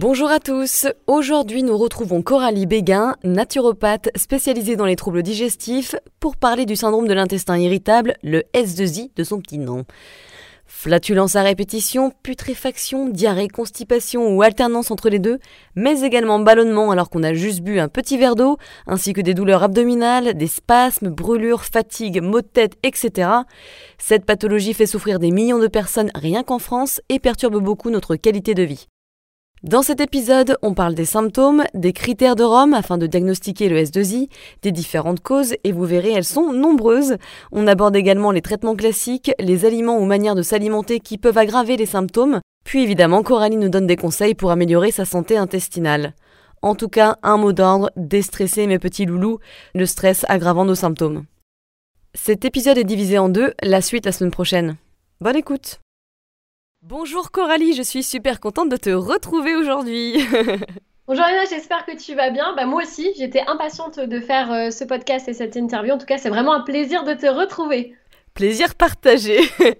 Bonjour à tous, aujourd'hui nous retrouvons Coralie Béguin, naturopathe spécialisée dans les troubles digestifs, pour parler du syndrome de l'intestin irritable, le S2I de son petit nom. Flatulence à répétition, putréfaction, diarrhée, constipation ou alternance entre les deux, mais également ballonnement alors qu'on a juste bu un petit verre d'eau, ainsi que des douleurs abdominales, des spasmes, brûlures, fatigue, maux de tête, etc. Cette pathologie fait souffrir des millions de personnes rien qu'en France et perturbe beaucoup notre qualité de vie. Dans cet épisode, on parle des symptômes, des critères de Rome afin de diagnostiquer le S2I, des différentes causes, et vous verrez, elles sont nombreuses. On aborde également les traitements classiques, les aliments ou manières de s'alimenter qui peuvent aggraver les symptômes, puis évidemment, Coralie nous donne des conseils pour améliorer sa santé intestinale. En tout cas, un mot d'ordre, déstresser mes petits loulous, le stress aggravant nos symptômes. Cet épisode est divisé en deux, la suite la semaine prochaine. Bonne écoute Bonjour Coralie, je suis super contente de te retrouver aujourd'hui. Bonjour Anna, j'espère que tu vas bien. Bah, moi aussi, j'étais impatiente de faire euh, ce podcast et cette interview. En tout cas, c'est vraiment un plaisir de te retrouver. Plaisir partagé.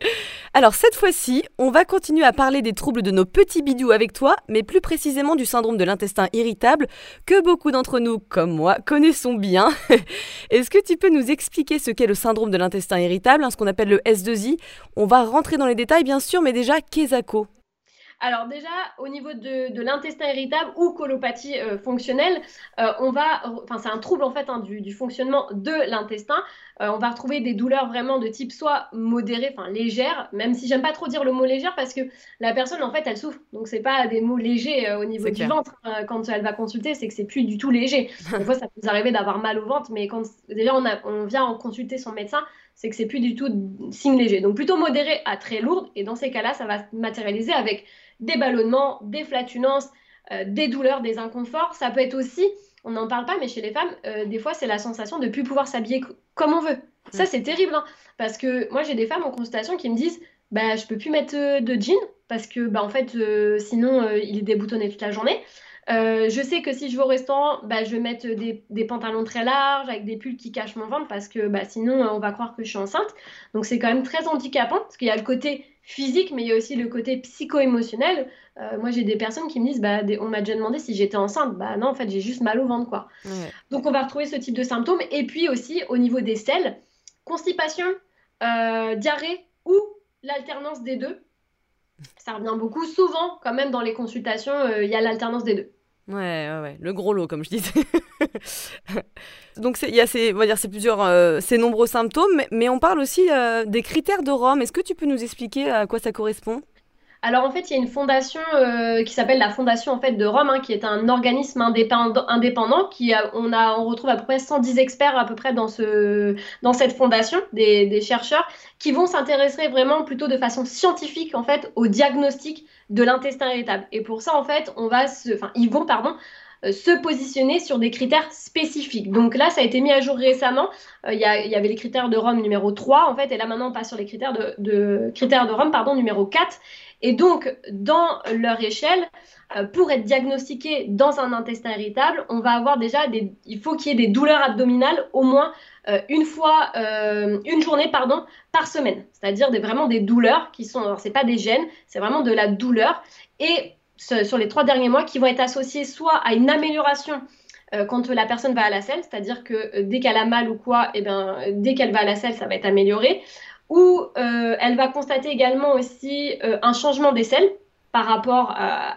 Alors cette fois-ci, on va continuer à parler des troubles de nos petits bidous avec toi, mais plus précisément du syndrome de l'intestin irritable que beaucoup d'entre nous, comme moi, connaissons bien. Est-ce que tu peux nous expliquer ce qu'est le syndrome de l'intestin irritable, hein, ce qu'on appelle le S2I On va rentrer dans les détails bien sûr, mais déjà, qu'est-ce alors déjà, au niveau de, l'intestin irritable ou colopathie euh, fonctionnelle, euh, on va, enfin c'est un trouble en fait hein, du, fonctionnement de l'intestin. Euh, on va retrouver des douleurs vraiment de type soit modérée, enfin légère, même si j'aime pas trop dire le mot légère parce que la personne en fait elle souffre, donc c'est pas des mots légers au niveau du ventre hein. quand elle va consulter, c'est que c'est plus du tout léger. Des fois ça peut nous arriver d'avoir mal au ventre, mais quand déjà on, on vient en consulter son médecin, c'est que c'est plus du tout signe léger. Donc plutôt modéré à très lourde, et dans ces cas-là, ça va se matérialiser avec des ballonnements, des flatulences, euh, des douleurs, des inconforts. Ça peut être aussi, on n'en parle pas, mais chez les femmes, euh, des fois, c'est la sensation de ne plus pouvoir s'habiller comme on veut. Ça, c'est terrible, hein, parce que moi, j'ai des femmes en consultation qui me disent, bah, je peux plus mettre euh, de jean, parce que, bah, en fait, sinon, il est déboutonné toute la journée. Je sais que si je vais au restaurant, bah, je vais mettre des, pantalons très larges avec des pulls qui cachent mon ventre parce que bah, sinon on va croire que je suis enceinte. Donc c'est quand même très handicapant parce qu'il y a le côté physique, mais il y a aussi le côté psycho-émotionnel. Euh, moi, j'ai des personnes qui me disent, bah, on m'a déjà demandé si j'étais enceinte. Bah non, en fait, j'ai juste mal au ventre, quoi. Donc, on va retrouver ce type de symptômes. Et puis aussi, au niveau des selles, constipation, euh, diarrhée ou l'alternance des deux. Ça revient beaucoup. Souvent, quand même, dans les consultations, euh, il y a l'alternance des deux. Ouais, ouais, ouais, le gros lot, comme je disais. Donc, il y a ces, on va dire, ces plusieurs, euh, ces nombreux symptômes, mais, on parle aussi euh, des critères de Rome. Est-ce que tu peux nous expliquer à quoi ça correspond? Alors en fait, il y a une fondation euh, qui s'appelle la Fondation en fait de Rome, hein, qui est un organisme indépendant, qui on a, on retrouve à peu près 110 experts à peu près dans ce, dans cette fondation, des, des chercheurs qui vont s'intéresser vraiment plutôt de façon scientifique en fait au diagnostic de l'intestin irritable. Et pour ça en fait, on va se, enfin ils vont pardon se positionner sur des critères spécifiques. Donc là, ça a été mis à jour récemment. Euh, il y, avait les critères de Rome numéro 3, en fait, et là maintenant, on passe sur les critères de, critères de Rome pardon, numéro 4. Et donc, dans leur échelle, euh, pour être diagnostiqué dans un intestin irritable, on va avoir déjà il faut qu'il y ait des douleurs abdominales au moins une fois, une journée par semaine. C'est-à-dire des, vraiment des douleurs qui sont, alors c'est pas des gènes, c'est vraiment de la douleur. Et sur les trois derniers mois qui vont être associés soit à une amélioration euh, quand la personne va à la selle, c'est-à-dire que euh, dès qu'elle a mal ou quoi, eh ben, dès qu'elle va à la selle, ça va être amélioré. Ou euh, elle va constater également aussi un changement des selles par rapport à,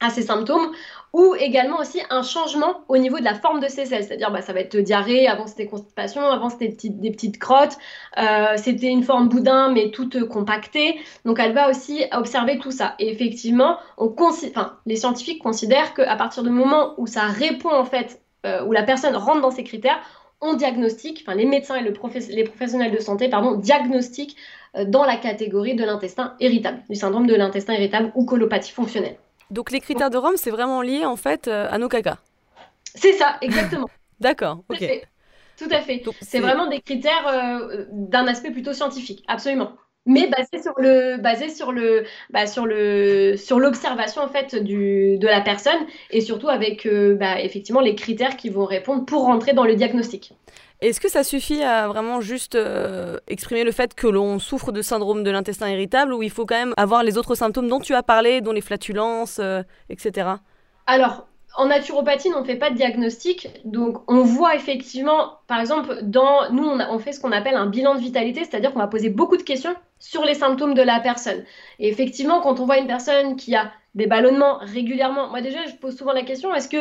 à ses symptômes, ou également aussi un changement au niveau de la forme de ses selles. C'est-à-dire, bah, ça va être diarrhée, avant c'était constipation, avant c'était des petites crottes, euh, c'était une forme boudin, mais toute compactée. Donc, elle va aussi observer tout ça. Et effectivement, les scientifiques considèrent qu'à partir du moment où ça répond, en fait, euh, où la personne rentre dans ces critères, on diagnostique, enfin, les médecins et le les professionnels de santé, pardon, diagnostiquent euh, dans la catégorie de l'intestin irritable, du syndrome de l'intestin irritable ou colopathie fonctionnelle. Donc les critères de Rome, c'est vraiment lié en fait euh, à nos caca. C'est ça, exactement. D'accord, ok. tout à fait. C'est vraiment des critères euh, d'un aspect plutôt scientifique, absolument. Mais basé sur le, basé sur le, bah, sur le, sur l'observation en fait du, de la personne et surtout avec euh, bah, effectivement les critères qui vont répondre pour rentrer dans le diagnostic. Est-ce que ça suffit à vraiment juste euh, exprimer le fait que l'on souffre de syndrome de l'intestin irritable ou il faut quand même avoir les autres symptômes dont tu as parlé, dont les flatulences, etc. Alors, en naturopathie, on ne fait pas de diagnostic. Donc, on voit effectivement, par exemple, dans nous, on, fait ce qu'on appelle un bilan de vitalité, c'est-à-dire qu'on va poser beaucoup de questions sur les symptômes de la personne. Et effectivement, quand on voit une personne qui a des ballonnements régulièrement, moi déjà, je pose souvent la question est-ce que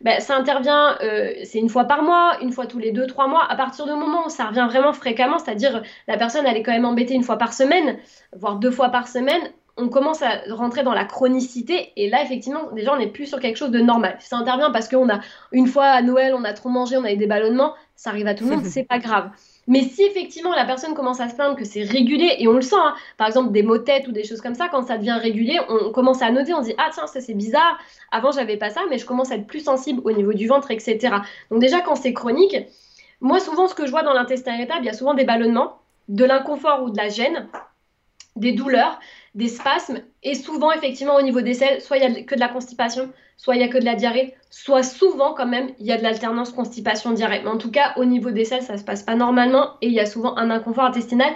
ben, ça intervient, euh, c'est une fois par mois, une fois tous les deux, trois mois? À partir du moment où ça revient vraiment fréquemment, c'est-à-dire la personne, elle est quand même embêtée une fois par semaine, voire deux fois par semaine, on commence à rentrer dans la chronicité et là effectivement déjà on n'est plus sur quelque chose de normal. Ça intervient parce qu'on a une fois à Noël on a trop mangé, on a eu des ballonnements, ça arrive à tout le monde, c'est pas grave. Mais si effectivement la personne commence à se plaindre que c'est régulier et on le sent, hein, par exemple des maux de tête ou des choses comme ça, quand ça devient régulier, on, commence à noter, on dit ah tiens ça c'est bizarre, avant j'avais pas ça mais je commence à être plus sensible au niveau du ventre etc. Donc déjà quand c'est chronique, moi souvent ce que je vois dans l'intestin irritable, il y a souvent des ballonnements, de l'inconfort ou de la gêne, des douleurs des spasmes. Et souvent, effectivement, au niveau des selles, soit il n'y a que de la constipation, soit il n'y a que de la diarrhée, soit souvent, quand même, il y a de l'alternance constipation-diarrhée. Mais en tout cas, au niveau des selles, ça ne se passe pas normalement et il y a souvent un inconfort intestinal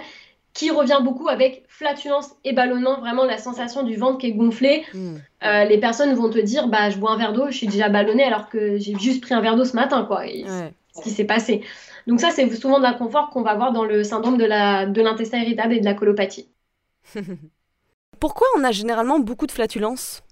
qui revient beaucoup avec flatulence et ballonnement, vraiment la sensation du ventre qui est gonflé. Hmm. Euh, les personnes vont te dire, bah, je bois un verre d'eau, je suis déjà ballonnée alors que j'ai juste pris un verre d'eau ce matin, quoi. Ce qui s'est passé. Donc ça, c'est souvent de l'inconfort qu'on va voir dans le syndrome de l'intestin de irritable et de la colopathie. Pourquoi on a généralement beaucoup de flatulences?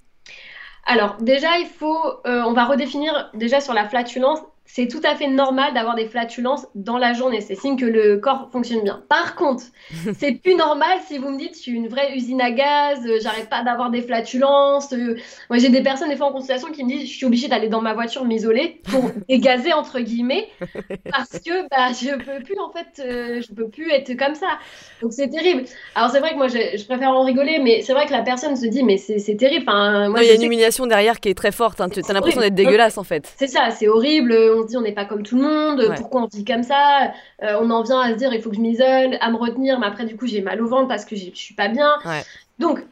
Alors déjà, il faut, euh, on va redéfinir déjà sur la flatulence c'est tout à fait normal d'avoir des flatulences dans la journée. C'est signe que le corps fonctionne bien. Par contre, c'est plus normal si vous me dites je suis une vraie usine à gaz, euh, j'arrête pas d'avoir des flatulences. Euh. moi, j'ai des personnes des fois en consultation qui me disent je suis obligée d'aller dans ma voiture m'isoler pour dégazer entre guillemets parce que bah je peux plus en fait, euh, je peux plus être comme ça. Donc c'est terrible. Alors c'est vrai que moi je, préfère en rigoler, mais c'est vrai que la personne se dit mais c'est terrible. Enfin, moi, il y a une humiliation derrière qui est très forte. Hein. Tu as l'impression d'être dégueulasse en fait. C'est ça, c'est horrible on se dit on n'est pas comme tout le monde, pourquoi on vit comme ça euh, On en vient à se dire il faut que je m'isole, à me retenir, mais après du coup j'ai mal au ventre parce que je suis pas bien. Donc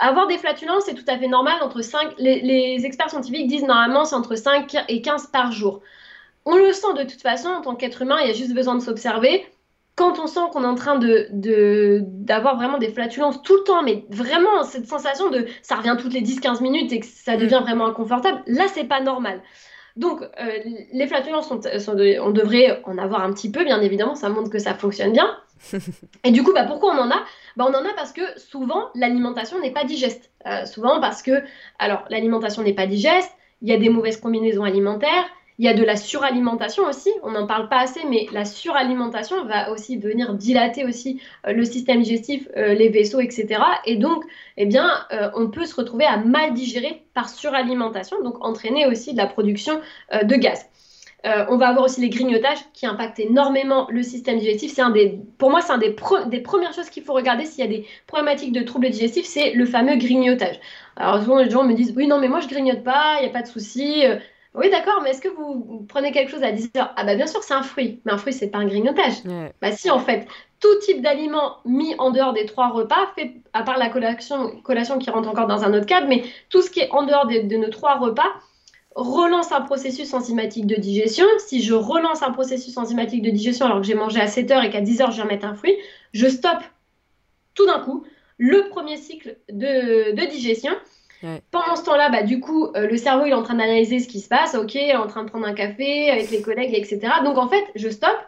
avoir des flatulences, c'est tout à fait normal. Entre 5, les, experts scientifiques disent normalement c'est entre 5 et 15 par jour. On le sent de toute façon en tant qu'être humain, il y a juste besoin de s'observer. Quand on sent qu'on est en train de, d'avoir vraiment des flatulences tout le temps, mais vraiment cette sensation de ça revient toutes les 10-15 minutes et que ça mm. devient vraiment inconfortable, là c'est pas normal. Donc, euh, les flatulences, sont, on devrait en avoir un petit peu, bien évidemment, ça montre que ça fonctionne bien. Et du coup, bah, pourquoi on en a? Bah, On en a parce que souvent, l'alimentation n'est pas digeste. Euh, souvent parce que, alors, l'alimentation n'est pas digeste, il y a des mauvaises combinaisons alimentaires, il y a de la suralimentation aussi, on n'en parle pas assez, mais la suralimentation va aussi venir dilater aussi euh, le système digestif, euh, les vaisseaux, etc. Et donc, eh bien, euh, on peut se retrouver à mal digérer par suralimentation, donc entraîner aussi de la production de gaz. on va avoir aussi les grignotages qui impactent énormément le système digestif. C'est un des, pour moi, c'est un des, des premières choses qu'il faut regarder s'il y a des problématiques de troubles digestifs, c'est le fameux grignotage. Alors souvent les gens me disent oui non mais moi je grignote pas, il n'y a pas de souci. Oui, d'accord, mais est-ce que vous prenez quelque chose à 10 heures? Ah, bah bien sûr, c'est un fruit. Mais un fruit, c'est pas un grignotage. Bah, si, en fait, tout type d'aliment mis en dehors des trois repas, fait, à part la collation, collation qui rentre encore dans un autre cadre, mais tout ce qui est en dehors de, de nos trois repas, relance un processus enzymatique de digestion. Si je relance un processus enzymatique de digestion alors que j'ai mangé à 7 heures et qu'à 10 heures, je vais mettre un fruit, je stoppe tout d'un coup le premier cycle de, de digestion. Pendant ce temps-là, bah, du coup, euh, le cerveau il est en train d'analyser ce qui se passe, ok, en train de prendre un café avec les collègues, etc. Donc en fait, je stoppe,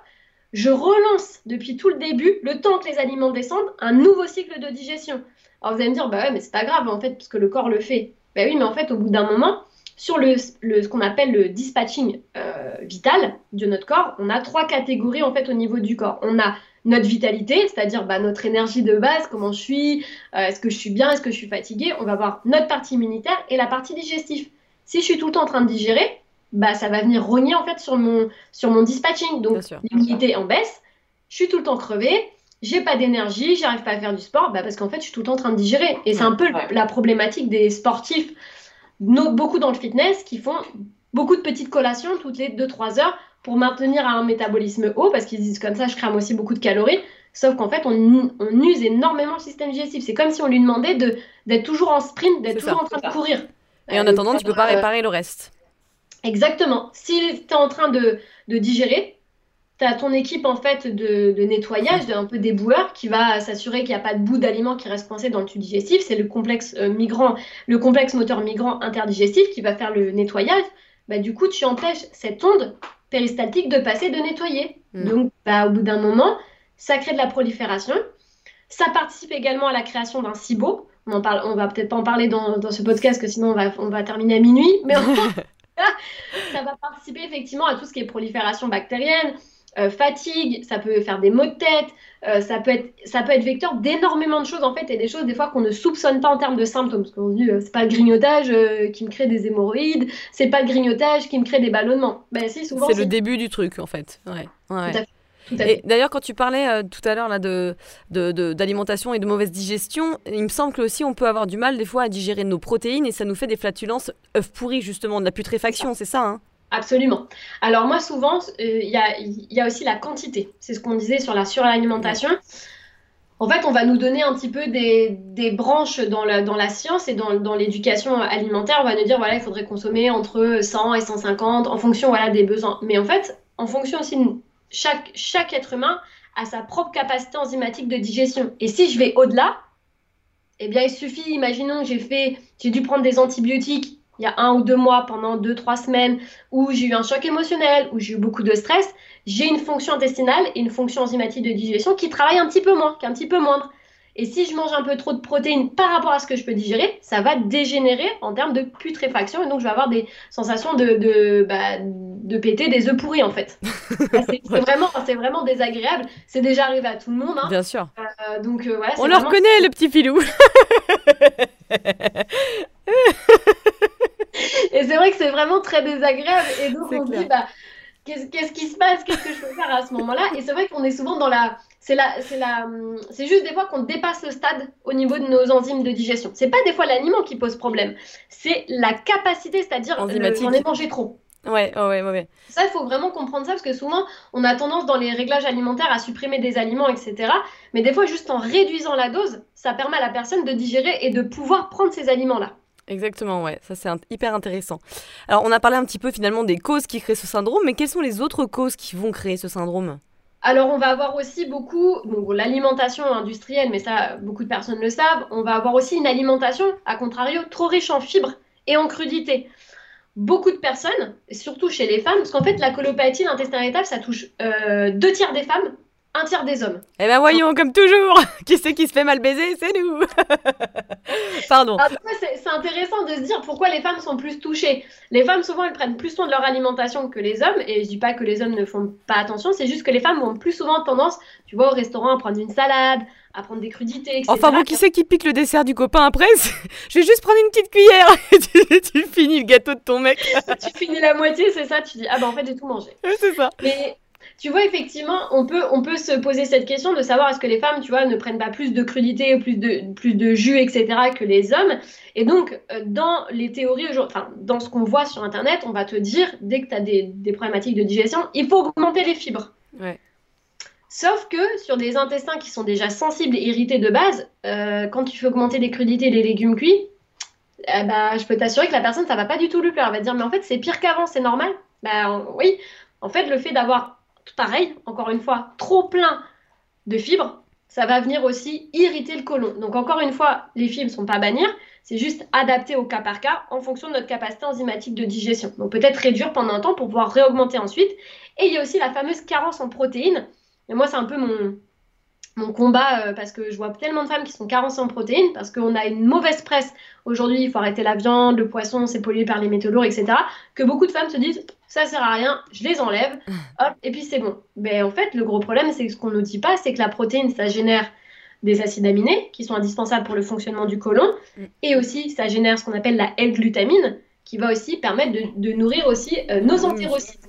je relance depuis tout le début, le temps que les aliments descendent, un nouveau cycle de digestion. Alors vous allez me dire, bah ouais, mais c'est pas grave en fait, parce que le corps le fait. Bah oui, mais en fait, au bout d'un moment, sur le, ce qu'on appelle le dispatching euh, vital de notre corps, on a trois catégories en fait au niveau du corps. On a notre vitalité, c'est-à-dire bah, notre énergie de base, comment je suis, euh, est-ce que je suis bien, est-ce que je suis fatiguée. On va voir notre partie immunitaire et la partie digestive. Si je suis tout le temps en train de digérer, bah, ça va venir rogner en fait sur mon, sur mon dispatching. Donc l'immunité en baisse, je suis tout le temps crevée, j'ai pas d'énergie, j'arrive pas à faire du sport, bah, parce qu'en fait je suis tout le temps en train de digérer. Et c'est un peu la problématique des sportifs, beaucoup dans le fitness, qui font beaucoup de petites collations toutes les 2-3 heures pour maintenir un métabolisme haut, parce qu'ils disent comme ça, je crame aussi beaucoup de calories. Sauf qu'en fait, on, use énormément le système digestif. C'est comme si on lui demandait d'être toujours en sprint, d'être toujours en train de courir. Et en attendant, tu peux pas réparer le reste. Exactement. Si tu es en train de, digérer, tu as ton équipe en fait de, nettoyage, un peu déboueur, qui va s'assurer qu'il n'y a pas de bout d'aliment qui reste coincé dans le tube digestif. C'est le complexe euh, migrant, le complexe moteur migrant interdigestif qui va faire le nettoyage. Bah, du coup, tu empêches cette onde péristaltique de passer, de nettoyer. Mm. Donc, bah, au bout d'un moment, ça crée de la prolifération. Ça participe également à la création d'un SIBO. On en parle, on va peut-être pas en parler dans, dans, ce podcast, que sinon on va, on va terminer à minuit. Mais ça va participer effectivement à tout ce qui est prolifération bactérienne, euh, fatigue, ça peut faire des maux de tête, euh, ça, peut être, ça peut être vecteur d'énormément de choses en fait, et des choses des fois qu'on ne soupçonne pas en termes de symptômes. Parce qu'on se dit, euh, c'est pas le grignotage qui me crée des hémorroïdes, c'est pas le grignotage qui me crée des ballonnements. Ben, si, souvent, c'est le début du truc en fait. Ouais. ouais. Et d'ailleurs, quand tu parlais tout à l'heure là de, d'alimentation de, et de mauvaise digestion, il me semble que aussi on peut avoir du mal des fois à digérer nos protéines et ça nous fait des flatulences œufs pourris justement, de la putréfaction, c'est ça hein? Absolument. Alors moi, souvent, euh, il y, a, aussi la quantité. C'est ce qu'on disait sur la suralimentation. En fait, on va nous donner un petit peu des, branches dans la, science et dans, l'éducation alimentaire. On va nous dire, voilà, il faudrait consommer entre 100 et 150 en fonction voilà, des besoins. Mais en fait, en fonction aussi, chaque, chaque être humain a sa propre capacité enzymatique de digestion. Et si je vais au-delà, eh bien, il suffit, imaginons que j'ai dû prendre des antibiotiques il y a un ou deux mois, pendant deux, trois semaines, où j'ai eu un choc émotionnel, où j'ai eu beaucoup de stress, j'ai une fonction intestinale et une fonction enzymatique de digestion qui travaille un petit peu moins, qui est un petit peu moindre. Et si je mange un peu trop de protéines par rapport à ce que je peux digérer, ça va dégénérer en termes de putréfaction et donc je vais avoir des sensations de, de, bah, de péter des œufs pourris en fait. c'est vraiment, vraiment désagréable. C'est déjà arrivé à tout le monde. Hein. Bien sûr. Euh, donc, euh, On le reconnaît, le petit filou. et c'est vrai que c'est vraiment très désagréable. Et donc, on se dit, bah, qu'est-ce qui se passe? Qu'est-ce que je peux faire à ce moment-là? Et c'est vrai qu'on est souvent dans la. C'est la, c'est la, c'est juste des fois qu'on dépasse le stade au niveau de nos enzymes de digestion. C'est pas des fois l'aliment qui pose problème, c'est la capacité, c'est-à-dire j'en ai mangé trop. Ouais, ouais, ouais, Ça, il faut vraiment comprendre ça parce que souvent, on a tendance dans les réglages alimentaires à supprimer des aliments, etc. Mais des fois, juste en réduisant la dose, ça permet à la personne de digérer et de pouvoir prendre ces aliments-là. Exactement, ouais, ça c'est hyper intéressant. Alors on a parlé un petit peu finalement des causes qui créent ce syndrome, mais quelles sont les autres causes qui vont créer ce syndrome? Alors, on va avoir aussi beaucoup, l'alimentation industrielle, mais ça, beaucoup de personnes le savent. On va avoir aussi une alimentation, à contrario, trop riche en fibres et en crudités. Beaucoup de personnes, surtout chez les femmes, parce qu'en fait, la colopathie, l'intestin irritable, ça touche euh, deux tiers des femmes, un tiers des hommes. Eh ben voyons, comme toujours, qui c'est qui se fait mal baiser? C'est nous. Pardon. c'est intéressant de se dire pourquoi les femmes sont plus touchées. Les femmes, souvent, elles prennent plus soin de leur alimentation que les hommes. Et je dis pas que les hommes ne font pas attention, c'est juste que les femmes ont plus souvent tendance, tu vois, au restaurant à prendre une salade, à prendre des crudités, etc. Enfin bon, qui c'est qui pique le dessert du copain après? Je vais juste prendre une petite cuillère et tu, finis le gâteau de ton mec. tu finis la moitié, c'est ça, tu dis, ah ben en fait j'ai tout mangé. c'est ça. Mais tu vois, effectivement, on peut, on peut se poser cette question de savoir est-ce que les femmes, tu vois, ne prennent pas plus de crudité, plus de, plus de jus, etc., que les hommes. Et donc, euh, dans les théories, enfin, dans ce qu'on voit sur Internet, on va te dire, dès que tu as des, des, problématiques de digestion, il faut augmenter les fibres. Ouais. Sauf que sur des intestins qui sont déjà sensibles et irrités de base, euh, quand tu fais augmenter les crudités et les légumes cuits, ben, je peux t'assurer que la personne, ça va pas du tout lui plaire. Elle va dire, mais en fait, c'est pire qu'avant, c'est normal? Ben oui, en fait, le fait d'avoir pareil, encore une fois, trop plein de fibres, ça va venir aussi irriter le côlon. Donc encore une fois, les fibres ne sont pas bannir, c'est juste adapté au cas par cas en fonction de notre capacité enzymatique de digestion. Donc peut-être réduire pendant un temps pour pouvoir réaugmenter ensuite. Et il y a aussi la fameuse carence en protéines. Et moi, c'est un peu mon, mon combat euh, parce que je vois tellement de femmes qui sont carencées en protéines parce qu'on a une mauvaise presse. Aujourd'hui, il faut arrêter la viande, le poisson, c'est pollué par les métaux lourds, etc. Que beaucoup de femmes se disent ça sert à rien, je les enlève, hop, et puis c'est bon. Mais en fait, le gros problème, c'est que ce qu'on ne dit pas, c'est que la protéine, ça génère des acides aminés qui sont indispensables pour le fonctionnement du côlon, mm. et aussi ça génère ce qu'on appelle la L-glutamine qui va aussi permettre de, nourrir aussi euh, nos entérocytes.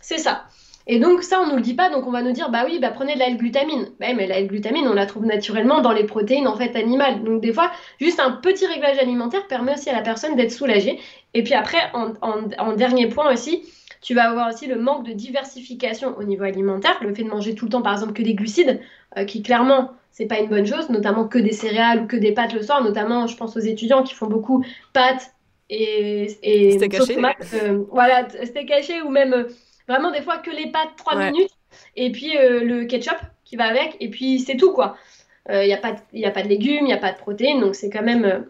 C'est ça. Et donc ça, on nous le dit pas, donc on va nous dire, bah oui, bah prenez de la L-glutamine. Bah, mais la L-glutamine, on la trouve naturellement dans les protéines en fait animales. Donc des fois, juste un petit réglage alimentaire permet aussi à la personne d'être soulagée. Et puis après, en, en dernier point aussi, Tu vas avoir aussi le manque de diversification au niveau alimentaire, le fait de manger tout le temps, par exemple, que des glucides, euh, qui clairement, c'est pas une bonne chose, notamment que des céréales ou que des pâtes le soir, notamment, je pense aux étudiants qui font beaucoup pâtes et, et steak haché. Euh, voilà, steak caché ou même euh, vraiment des fois que les pâtes 3 minutes et puis le ketchup qui va avec et puis c'est tout quoi. Il n'y a, pas de, a pas de légumes, il n'y a pas de protéines, donc c'est quand même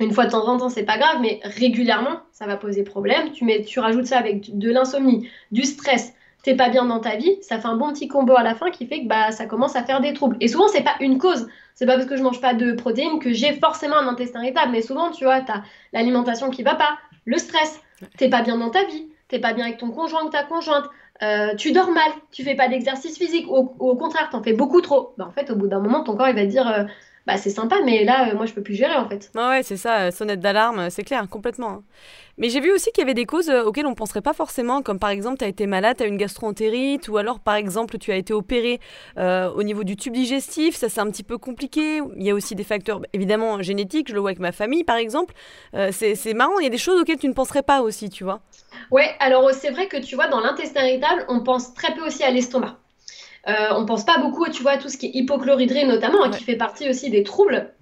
une fois de temps en temps, c'est pas grave, mais régulièrement, ça va poser problème. Tu, mets, tu rajoutes ça avec de l'insomnie, du stress, t'es pas bien dans ta vie, ça fait un bon petit combo à la fin qui fait que bah, ça commence à faire des troubles. Et souvent, c'est pas une cause. C'est pas parce que je mange pas de protéines que j'ai forcément un intestin irritable. Mais souvent, tu vois, t'as l'alimentation qui va pas, le stress, t'es pas bien dans ta vie, t'es pas bien avec ton conjoint ou ta conjointe, euh, tu dors mal, tu fais pas d'exercice physique, au contraire, t'en fais beaucoup trop. Bah, en fait, au bout d'un moment, ton corps il va dire. Euh, bah c'est sympa, mais là, euh, moi, je peux plus gérer en fait. ouais, c'est ça, sonnette d'alarme, c'est clair, complètement. Hein. Mais j'ai vu aussi qu'il y avait des causes euh, auxquelles on ne penserait pas forcément, comme par exemple, tu as été malade, tu as une gastroentérite, ou alors par exemple, tu as été opéré euh, au niveau du tube digestif, ça c'est un petit peu compliqué. Il y a aussi des facteurs évidemment génétiques, je le vois avec ma famille par exemple. c'est marrant, il y a des choses auxquelles tu ne penserais pas aussi, tu vois. Ouais, alors c'est vrai que tu vois, dans l'intestin irritable, on pense très peu aussi à l'estomac. Euh, on pense pas beaucoup, tu vois, à tout ce qui est hypochloridrie notamment, hein, qui fait partie aussi des troubles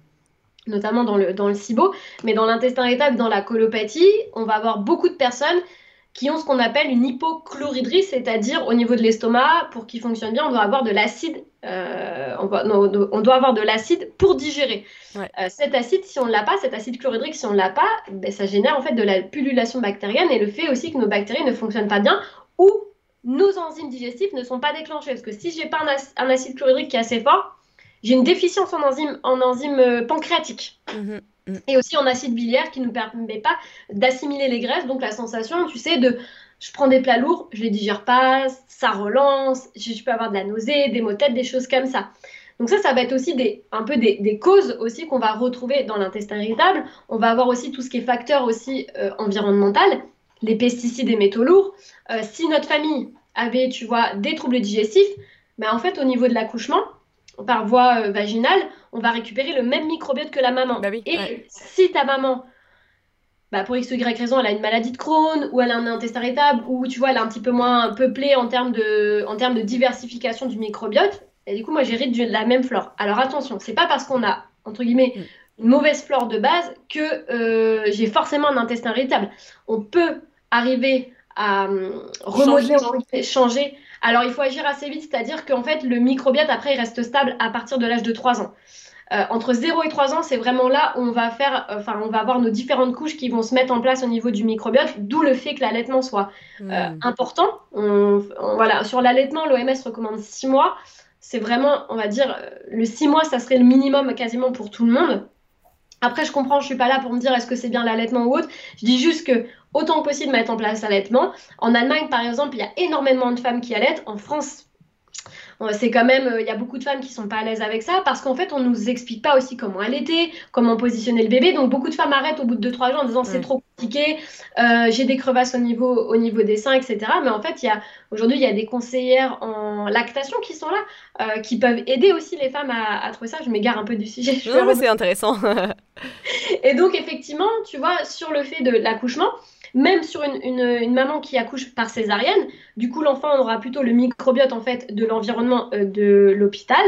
notamment dans le, dans le SIBO, mais dans l'intestin irritable, dans la colopathie, on va avoir beaucoup de personnes qui ont ce qu'on appelle une hypochloridrie, c'est-à-dire au niveau de l'estomac, pour qu'il fonctionne bien, on doit avoir de l'acide, euh, on, doit avoir de l'acide pour digérer. Euh, cet acide, si on ne l'a pas, cet acide chlorhydrique, si on ne l'a pas, ben, ça génère en fait de la pullulation bactérienne et le fait aussi que nos bactéries ne fonctionnent pas bien ou nos enzymes digestives ne sont pas déclenchées. Parce que si j'ai pas un, acide chlorhydrique qui est assez fort, j'ai une déficience en enzymes en enzyme euh, pancréatiques. Mhm, mhm. Et aussi en acide biliaire qui ne nous permet pas d'assimiler les graisses. Donc la sensation, tu sais, de je prends des plats lourds, je les digère pas, ça relance, je, peux avoir de la nausée, des maux de tête, des choses comme ça. Donc ça, ça va être aussi des, un peu des, causes aussi qu'on va retrouver dans l'intestin irritable. On va avoir aussi tout ce qui est facteur aussi euh, environnemental les pesticides et métaux lourds. Euh, si notre famille avait, tu vois, des troubles digestifs, ben, en fait, au niveau de l'accouchement, par voie euh, vaginale, on va récupérer le même microbiote que la maman. Bah et si ta maman, bah, pour X ou Y raison, elle a une maladie de Crohn, ou elle a un intestin irritable, ou tu vois, elle est un petit peu moins peuplée en termes de, en termes de diversification du microbiote, et du coup, moi, j'hérite de la même flore. Alors attention, c'est pas parce qu'on a, entre guillemets, mm. une mauvaise flore de base que euh, j'ai forcément un intestin irritable. On peut arriver à euh, remodeler, changer. changer. Alors il faut agir assez vite, c'est-à-dire qu'en fait le microbiote après il reste stable à partir de l'âge de 3 ans. Euh, entre 0 et 3 ans, c'est vraiment là où on va faire, euh, enfin, on va avoir nos différentes couches qui vont se mettre en place au niveau du microbiote, d'où le fait que l'allaitement soit hmm. important. voilà, sur l'allaitement, l'OMS recommande 6 mois. C'est vraiment, on va dire, le 6 mois, ça serait le minimum quasiment pour tout le monde. Après, je comprends, je suis pas là pour me dire est-ce que c'est bien l'allaitement ou autre. Je dis juste que autant que possible mettre en place l'allaitement. En Allemagne, par exemple, il y a énormément de femmes qui allaitent. En France, c'est quand même, euh, il y a beaucoup de femmes qui sont pas à l'aise avec ça parce qu'en fait, on nous explique pas aussi comment allaiter, comment positionner le bébé. Donc, beaucoup de femmes arrêtent au bout de 2-3 jours en disant c'est trop compliqué, euh, j'ai des crevasses au niveau, au niveau des seins, etc. Mais en fait, il y a, aujourd'hui, il y a des conseillères en lactation qui sont là, euh, qui peuvent aider aussi les femmes à, trouver ça. Je m'égare un peu du sujet. Non, mais c'est intéressant. Et donc, effectivement, tu vois, sur le fait de l'accouchement, même sur une, maman qui accouche par césarienne, du coup l'enfant aura plutôt le microbiote en fait de l'environnement euh, de l'hôpital.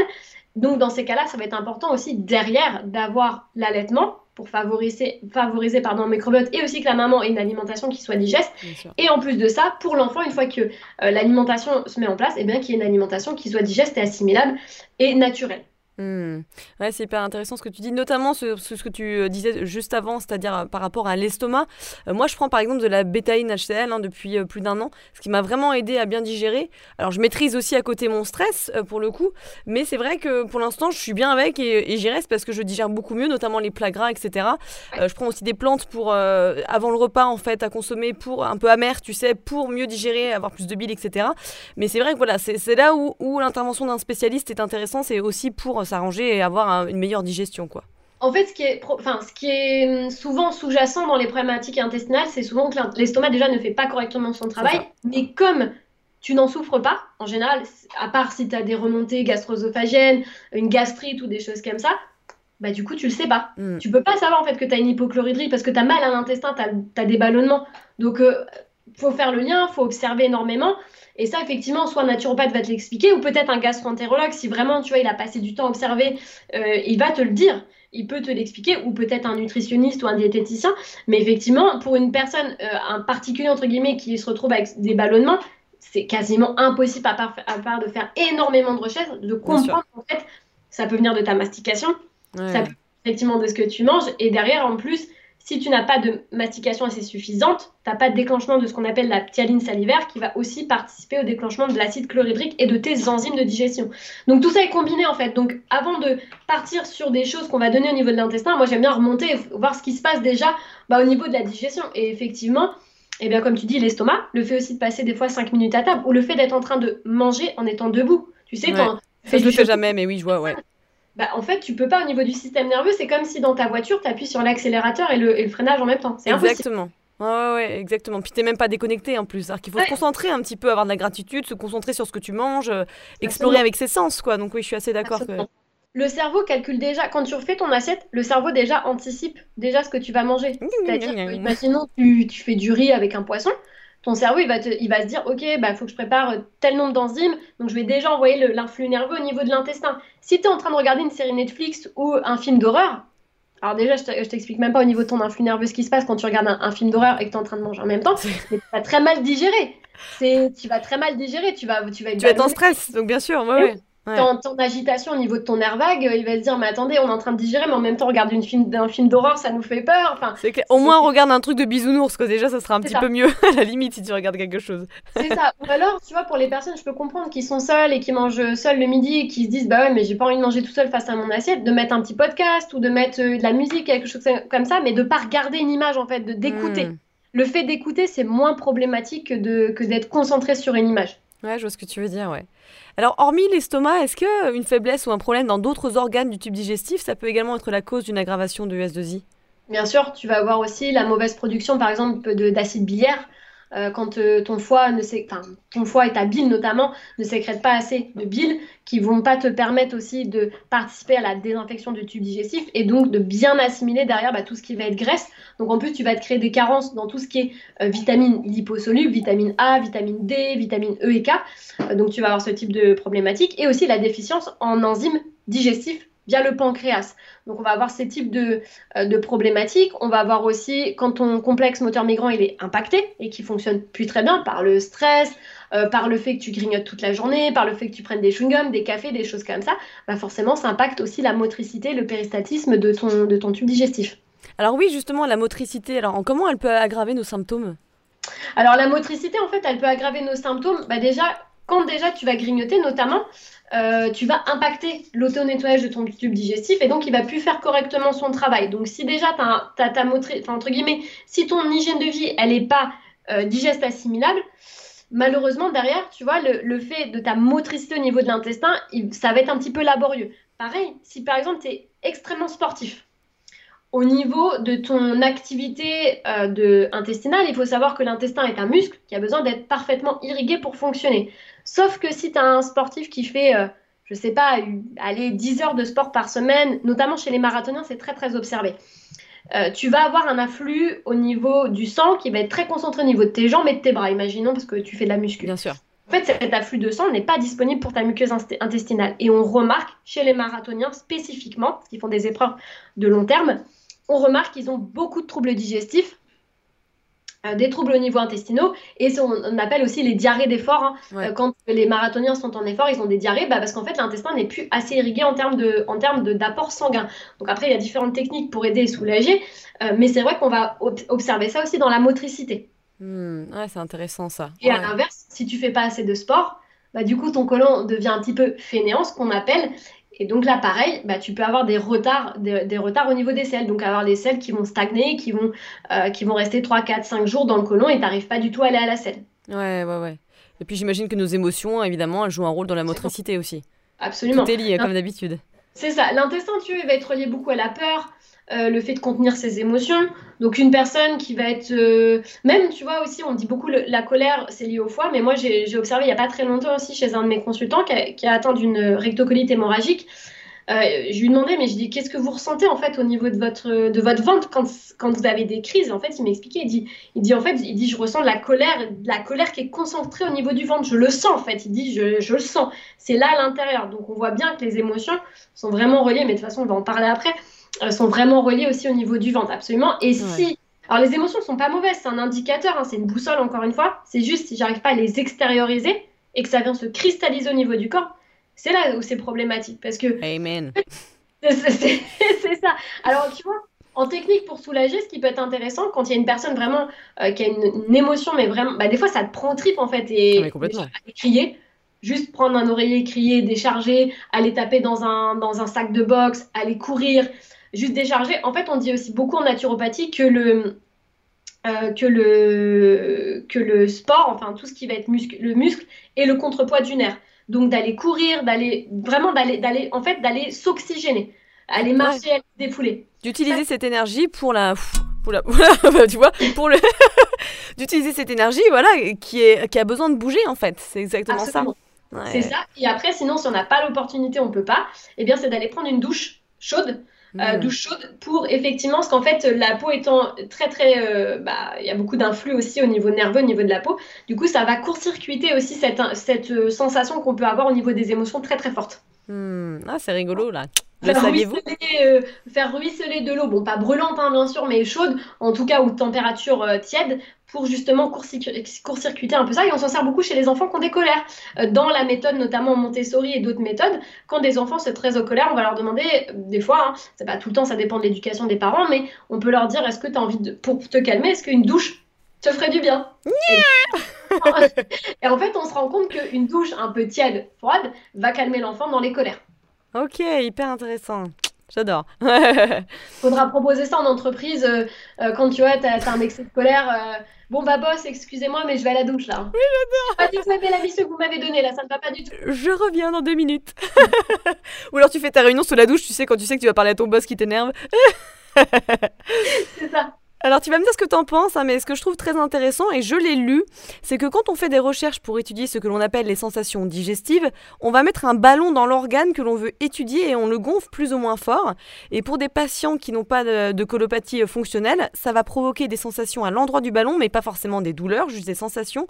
Donc dans ces cas-là, ça va être important aussi derrière d'avoir l'allaitement pour favoriser, favoriser pardon, le microbiote et aussi que la maman ait une alimentation qui soit digeste. Et en plus de ça, pour l'enfant, une fois que euh, l'alimentation se met en place, et eh bien qu'il y ait une alimentation qui soit digeste et assimilable et naturelle. Mmh. Ouais, c'est hyper intéressant ce que tu dis, notamment ce, ce, que tu euh, disais juste avant, c'est-à-dire euh, par rapport à l'estomac. Euh, moi, je prends par exemple de la bétaïne HCL hein, depuis plus d'un an, ce qui m'a vraiment aidé à bien digérer. Alors, je maîtrise aussi à côté mon stress pour le coup, mais c'est vrai que pour l'instant, je suis bien avec et, j'y reste parce que je digère beaucoup mieux, notamment les plats gras, etc. je prends aussi des plantes pour avant le repas en fait à consommer pour un peu amer, tu sais, pour mieux digérer, avoir plus de bile, etc. Mais c'est vrai que voilà, c'est là où, où l'intervention d'un spécialiste est intéressant, c'est aussi pour s'arranger et avoir une meilleure digestion, quoi. En fait, ce qui est, enfin, ce qui est hum, souvent sous-jacent dans les problématiques intestinales, c'est souvent que l'estomac déjà ne fait pas correctement son travail, mais comme tu n'en souffres pas, en général, à part si tu as des remontées gastro-œsophagiennes, une gastrite ou des choses comme ça, bah du coup tu le sais pas. Tu hmm. Tu peux pas savoir en fait que tu as une hypochloridrie parce que tu as mal à l'intestin, tu as, des ballonnements. Donc euh, faut faire le lien, faut observer énormément. Et ça, effectivement, soit un naturopathe va te l'expliquer, ou peut-être un gastro-entérologue, si vraiment, tu vois, il a passé du temps à observer, euh, il va te le dire. Il peut te l'expliquer, ou peut-être un nutritionniste ou un diététicien. Mais effectivement, pour une personne, euh, un particulier, entre guillemets, qui se retrouve avec des ballonnements, c'est quasiment impossible, à part, à part, de faire énormément de recherches, de comprendre, en fait, ça peut venir de ta mastication, ça peut effectivement de ce que tu manges, et derrière, en plus, si tu n'as pas de mastication assez suffisante, tu n'as pas de déclenchement de ce qu'on appelle la ptyaline salivaire qui va aussi participer au déclenchement de l'acide chlorhydrique et de tes enzymes de digestion. Donc tout ça est combiné en fait. Donc avant de partir sur des choses qu'on va donner au niveau de l'intestin, moi j'aime bien remonter et voir ce qui se passe déjà bah, au niveau de la digestion. Et effectivement, eh bien, comme tu dis, l'estomac, le fait aussi de passer des fois 5 minutes à table ou le fait d'être en train de manger en étant debout. Tu sais, quand. je le fais jamais, mais oui, je vois, ouais bah, en fait, tu peux pas au niveau du système nerveux. C'est comme si dans ta voiture, tu appuies sur l'accélérateur et le, freinage en même temps. C'est Exactement. Ouais, ouais, exactement. Puis t'es même pas déconnecté en plus. Alors qu'il faut se concentrer un petit peu, avoir de la gratitude, se concentrer sur ce que tu manges, euh, explorer avec ses sens, quoi. Donc oui, je suis assez d'accord. Le cerveau calcule déjà, quand tu refais ton assiette, le cerveau déjà anticipe déjà ce que tu vas manger. C'est-à-dire, imaginons tu, tu fais du riz avec un poisson, ton cerveau, il va, il va se dire, OK, il bah, faut que je prépare tel nombre d'enzymes, donc je vais déjà envoyer l'influx nerveux au niveau de l'intestin. Si tu es en train de regarder une série Netflix ou un film d'horreur, alors déjà, je t'explique même pas au niveau de ton influx nerveux ce qui se passe quand tu regardes un, film d'horreur et que tu es en train de manger en même temps, mais tu vas très mal digérer. Tu vas très mal digérer, tu vas, tu vas être, tu vas être en stress, donc bien sûr, ouais, ouais. Ton, agitation au niveau de ton nerf vague, il va se dire mais attendez, on est en train de digérer, mais en même temps regarder une film, un film d'horreur, ça nous fait peur. Enfin, c'est au moins on regarde un truc de bisounours, que déjà ça sera un petit peu mieux à la limite si tu regardes quelque chose. C'est ça. Ou alors, tu vois, pour les personnes, je peux comprendre qui sont seules et qui mangent seules le midi et qui se disent bah ouais, mais j'ai pas envie de manger tout seul face à mon assiette, de mettre un petit podcast ou de mettre euh, de la musique, quelque chose comme ça, mais de pas regarder une image en fait, de d'écouter. Hmm. Le fait d'écouter, c'est moins problématique que de que d'être concentré sur une image. Ouais, je vois ce que tu veux dire, ouais. Alors, hormis l'estomac, est-ce qu'une faiblesse ou un problème dans d'autres organes du tube digestif, ça peut également être la cause d'une aggravation de S2I Bien sûr, tu vas avoir aussi la mauvaise production, par exemple, d'acide biliaire. Euh, quand euh, ton foie et ta bile notamment ne sécrètent pas assez de bile qui vont pas te permettre aussi de participer à la désinfection du tube digestif et donc de bien assimiler derrière bah, tout ce qui va être graisse. Donc en plus tu vas te créer des carences dans tout ce qui est euh, vitamines liposolubles, vitamine A, vitamine D, vitamine E et K. donc tu vas avoir ce type de problématique et aussi la déficience en enzymes digestifs via le pancréas. Donc on va avoir ces types de, euh, problématiques. On va avoir aussi quand ton complexe moteur migrant il est impacté et qui fonctionne plus très bien par le stress, euh, par le fait que tu grignotes toute la journée, par le fait que tu prennes des chewing-gums, des cafés, des choses comme ça, bah forcément ça impacte aussi la motricité, le péristatisme de ton, de ton tube digestif. Alors oui, justement, la motricité, alors comment elle peut aggraver nos symptômes? Alors la motricité, en fait, elle peut aggraver nos symptômes. Bah, déjà, quand déjà tu vas grignoter, notamment, euh, tu vas impacter l'auto-nettoyage de ton tube digestif et donc il va plus faire correctement son travail. Donc si déjà ta motrice, entre guillemets, si ton hygiène de vie, elle n'est pas euh, digeste assimilable, malheureusement derrière, tu vois, le, fait de ta motricité au niveau de l'intestin, ça va être un petit peu laborieux. Pareil, si par exemple tu es extrêmement sportif, au niveau de ton activité euh, intestinale, il faut savoir que l'intestin est un muscle qui a besoin d'être parfaitement irrigué pour fonctionner. Sauf que si tu as un sportif qui fait, je euh, je sais pas, aller 10 heures de sport par semaine, notamment chez les marathoniens, c'est très très observé. Euh, tu vas avoir un afflux au niveau du sang qui va être très concentré au niveau de tes jambes et de tes bras, imaginons, parce que tu fais de la muscu. Bien sûr. En fait, cet afflux de sang n'est pas disponible pour ta muqueuse intestinale. Et on remarque chez les marathoniens spécifiquement, qui font des épreuves de long terme, on remarque qu'ils ont beaucoup de troubles digestifs des troubles au niveau intestinaux et on, appelle aussi les diarrhées d'effort. Hein. Euh, quand les marathoniens sont en effort, ils ont des diarrhées bah, parce qu'en fait l'intestin n'est plus assez irrigué en termes de, en termes d'apport sanguin. Donc après il y a différentes techniques pour aider et soulager, euh, mais c'est vrai qu'on va observer ça aussi dans la motricité. Hmm, ouais, c'est intéressant ça. Et à l'inverse, si tu fais pas assez de sport, bah, du coup ton côlon devient un petit peu fainéant, ce qu'on appelle, et donc là, pareil, bah, tu peux avoir des retards, des, retards au niveau des selles. Donc avoir des selles qui vont stagner, qui vont, euh, qui vont rester 3, 4, 5 jours dans le côlon et tu n'arrives pas du tout à aller à la selle. Ouais, ouais, ouais. Et puis j'imagine que nos émotions, évidemment, elles jouent un rôle dans la motricité aussi. Absolument. Tout est lié, comme d'habitude. C'est ça. L'intestin, tu va être relié beaucoup à la peur, euh, le fait de contenir ses émotions. Donc une personne qui va être... Euh, même, tu vois, aussi, on dit beaucoup la colère, c'est lié au foie, mais moi, j'ai observé il n'y a pas très longtemps aussi chez un de mes consultants qui a, atteint d'une rectocolite hémorragique. euh, je lui demandais, mais je dis, qu'est-ce que vous ressentez en fait au niveau de votre, de votre ventre quand, quand vous avez des crises? En fait, il m'expliquait, il dit, il dit, en fait, il dit, je ressens de la colère, de la colère qui est concentrée au niveau du ventre. Je le sens en fait. Il dit, je, je le sens. C'est là à l'intérieur. Donc, on voit bien que les émotions sont vraiment reliées, mais de toute façon, on va en parler après, sont vraiment reliées aussi au niveau du ventre, absolument. Et si alors les émotions ne sont pas mauvaises, c'est un indicateur, hein, c'est une boussole encore une fois. C'est juste si j'arrive pas à les extérioriser et que ça vient se cristalliser au niveau du corps, c'est là où c'est problématique. Parce que. Amen. c'est ça. Alors, tu vois, en technique pour soulager, ce qui peut être intéressant, quand il y a une personne vraiment euh, qui a une, émotion, mais vraiment. Bah, des fois, ça te prend trip en fait. Et, complètement. crier. Juste prendre un oreiller, crier, décharger, aller taper dans un, dans un sac de boxe, aller courir, juste décharger. En fait, on dit aussi beaucoup en naturopathie que le, euh, que, le, que le sport, enfin tout ce qui va être muscle, le muscle, est le contrepoids du nerf. Donc d'aller courir, d'aller vraiment d'aller d'aller en fait d'aller s'oxygéner, aller marcher, aller se défouler. D'utiliser cette énergie pour la pour la, tu vois, pour le d'utiliser cette énergie voilà qui est qui a besoin de bouger en fait, c'est exactement ça. C'est ça. Et après sinon si on n'a pas l'opportunité, on peut pas, eh bien c'est d'aller prendre une douche chaude euh, hmm. douche chaude pour effectivement, parce qu'en fait, la peau étant très très, euh, bah, il y a beaucoup d'influx aussi au niveau nerveux, au niveau de la peau. Du coup, ça va court-circuiter aussi cette, cette euh, sensation qu'on peut avoir au niveau des émotions très très fortes. Hmm. Ah, c'est rigolo là. Faire ruisseler, faire ruisseler, de l'eau, bon pas brûlante hein, bien sûr, mais chaude, en tout cas ou de température tiède, pour justement court-circuiter un peu ça. Et on s'en sert beaucoup chez les enfants qui ont des colères. Euh, dans la méthode, notamment Montessori et d'autres méthodes, quand des enfants se très au colère, on va leur demander, des fois, hein, c'est pas tout le temps, ça dépend de l'éducation des parents, mais on peut leur dire est-ce que tu as envie de, pour te calmer, est-ce qu'une douche te ferait du bien? Et, en fait, on se rend compte qu'une douche un peu tiède, froide, va calmer l'enfant dans les colères. Ok, hyper intéressant. J'adore. Faudra proposer ça en entreprise euh, euh, quand tu vois, t'as as un excès de colère. Bon bah boss, excusez-moi, mais je vais à la douche là. Oui, j'adore. Pas du tout la mission que vous m'avez donnée là, ça ne va pas du tout. Je reviens dans deux minutes. Ou alors tu fais ta réunion sous la douche, tu sais, quand tu sais que tu vas parler à ton boss qui t'énerve. C'est ça. Alors tu vas me dire ce que tu en penses, hein, mais ce que je trouve très intéressant, et je l'ai lu, c'est que quand on fait des recherches pour étudier ce que l'on appelle les sensations digestives, on va mettre un ballon dans l'organe que l'on veut étudier et on le gonfle plus ou moins fort. Et pour des patients qui n'ont pas de, colopathie euh, fonctionnelle, ça va provoquer des sensations à l'endroit du ballon, mais pas forcément des douleurs, juste des sensations.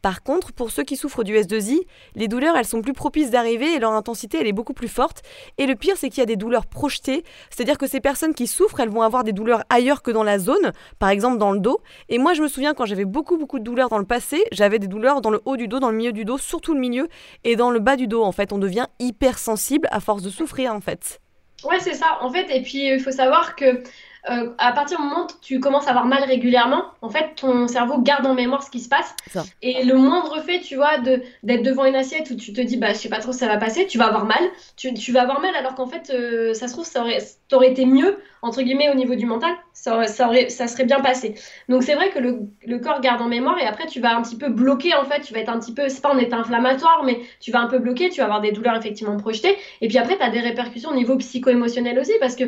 Par contre, pour ceux qui souffrent du S2I, les douleurs, elles sont plus propices d'arriver et leur intensité, elle est beaucoup plus forte. Et le pire, c'est qu'il y a des douleurs projetées, c'est-à-dire que ces personnes qui souffrent, elles vont avoir des douleurs ailleurs que dans la zone par exemple dans le dos. Et moi, je me souviens quand j'avais beaucoup, beaucoup de douleurs dans le passé, j'avais des douleurs dans le haut du dos, dans le milieu du dos, surtout le milieu, et dans le bas du dos. En fait, on devient hyper sensible à force de souffrir, en fait. Ouais, c'est ça. En fait, et puis il faut savoir que euh, à partir du moment où tu commences à avoir mal régulièrement, en fait, ton cerveau garde en mémoire ce qui se passe. Et le moindre fait, tu vois, d'être devant une assiette où tu te dis, bah, je sais pas trop ça va passer, tu vas avoir mal. Tu, tu vas avoir mal alors qu'en fait, euh, ça se trouve, ça aurait, aurait été mieux, entre guillemets, au niveau du mental, ça, ça, aurait, ça serait bien passé. Donc, c'est vrai que le, le, corps garde en mémoire et après, tu vas un petit peu bloquer, en fait, tu vas être un petit peu, c'est pas en état inflammatoire, mais tu vas un peu bloquer, tu vas avoir des douleurs effectivement projetées. Et puis après, tu as des répercussions au niveau psycho-émotionnel aussi parce que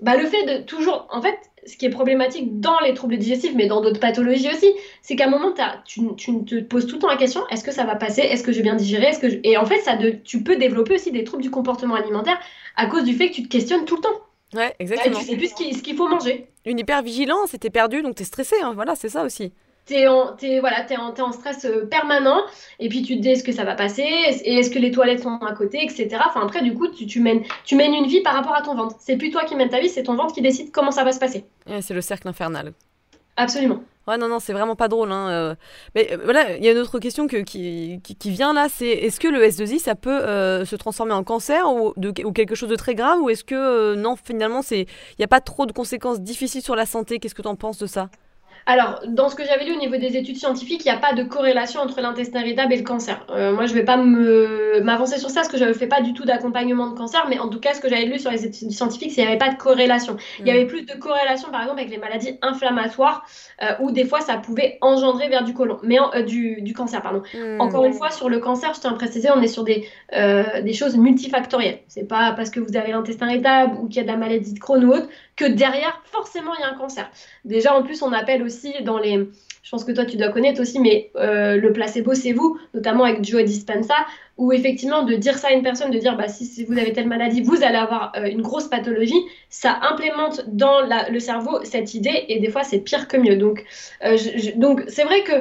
bah, le fait de toujours. En fait, ce qui est problématique dans les troubles digestifs, mais dans d'autres pathologies aussi, c'est qu'à un moment, tu, tu, te poses tout le temps la question est-ce que ça va passer? Est-ce que je vais bien digérer? Est-ce que Et en fait, ça de, tu peux développer aussi des troubles du comportement alimentaire à cause du fait que tu te questionnes tout le temps. Ouais, exactement. tu sais plus ce qu'il faut manger. Une hypervigilance, et t'es perdu, donc t'es stressé. Hein. Voilà, c'est ça aussi t'es en, es, voilà, es en, en, stress euh, permanent, et puis tu te dis est-ce que ça va passer, et est-ce que les toilettes sont à côté, etc. Enfin, après, du coup, tu, tu, mènes, tu mènes une vie par rapport à ton ventre. C'est plus toi qui mènes ta vie, c'est ton ventre qui décide comment ça va se passer. c'est le cercle infernal. Absolument. Ouais, non, non, c'est vraiment pas drôle. Hein. Euh. Mais euh, voilà, il y a une autre question que, qui, qui, vient là, c'est est-ce que le S2I, ça peut se transformer en cancer ou, de, ou, quelque chose de très grave, ou est-ce que non, finalement, il n'y a pas trop de conséquences difficiles sur la santé? Qu'est-ce que tu en penses de ça? Alors, dans ce que j'avais lu au niveau des études scientifiques, il n'y a pas de corrélation entre l'intestin irritable et le cancer. Euh, moi, je ne vais pas m'avancer sur ça parce que je ne fais pas du tout d'accompagnement de cancer, mais en tout cas, ce que j'avais lu sur les études scientifiques, c'est qu'il n'y avait pas de corrélation. Il y mm. avait plus de corrélation, par exemple, avec les maladies inflammatoires, euh, où des fois, ça pouvait engendrer vers du côlon, mais euh, du, cancer, pardon. Mm. Encore une fois, sur le cancer, je tiens à préciser, on est sur des, des choses multifactorielles. C'est pas parce que vous avez l'intestin irritable ou qu'il y a de la maladie de Crohn ou autre que derrière, forcément, il y a un cancer. Déjà, en plus, on appelle aussi dans les je pense que toi tu dois connaître aussi, mais euh, le placebo c'est vous, notamment avec Joe Dispenza, où effectivement de dire ça à une personne, de dire bah, si, vous avez telle maladie, vous allez avoir euh, une grosse pathologie, ça implémente dans le cerveau cette idée et des fois c'est pire que mieux. Donc euh, donc c'est vrai que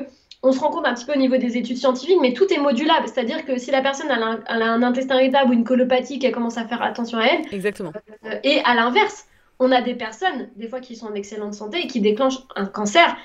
on se rend compte un petit peu au niveau des études scientifiques, mais tout est modulable. C'est-à-dire que si la personne a un, a un intestin irritable ou une colopathie, qu'elle commence à faire attention à elle. Exactement. et à l'inverse, on a des personnes, des fois, qui sont en excellente santé et qui déclenchent un cancer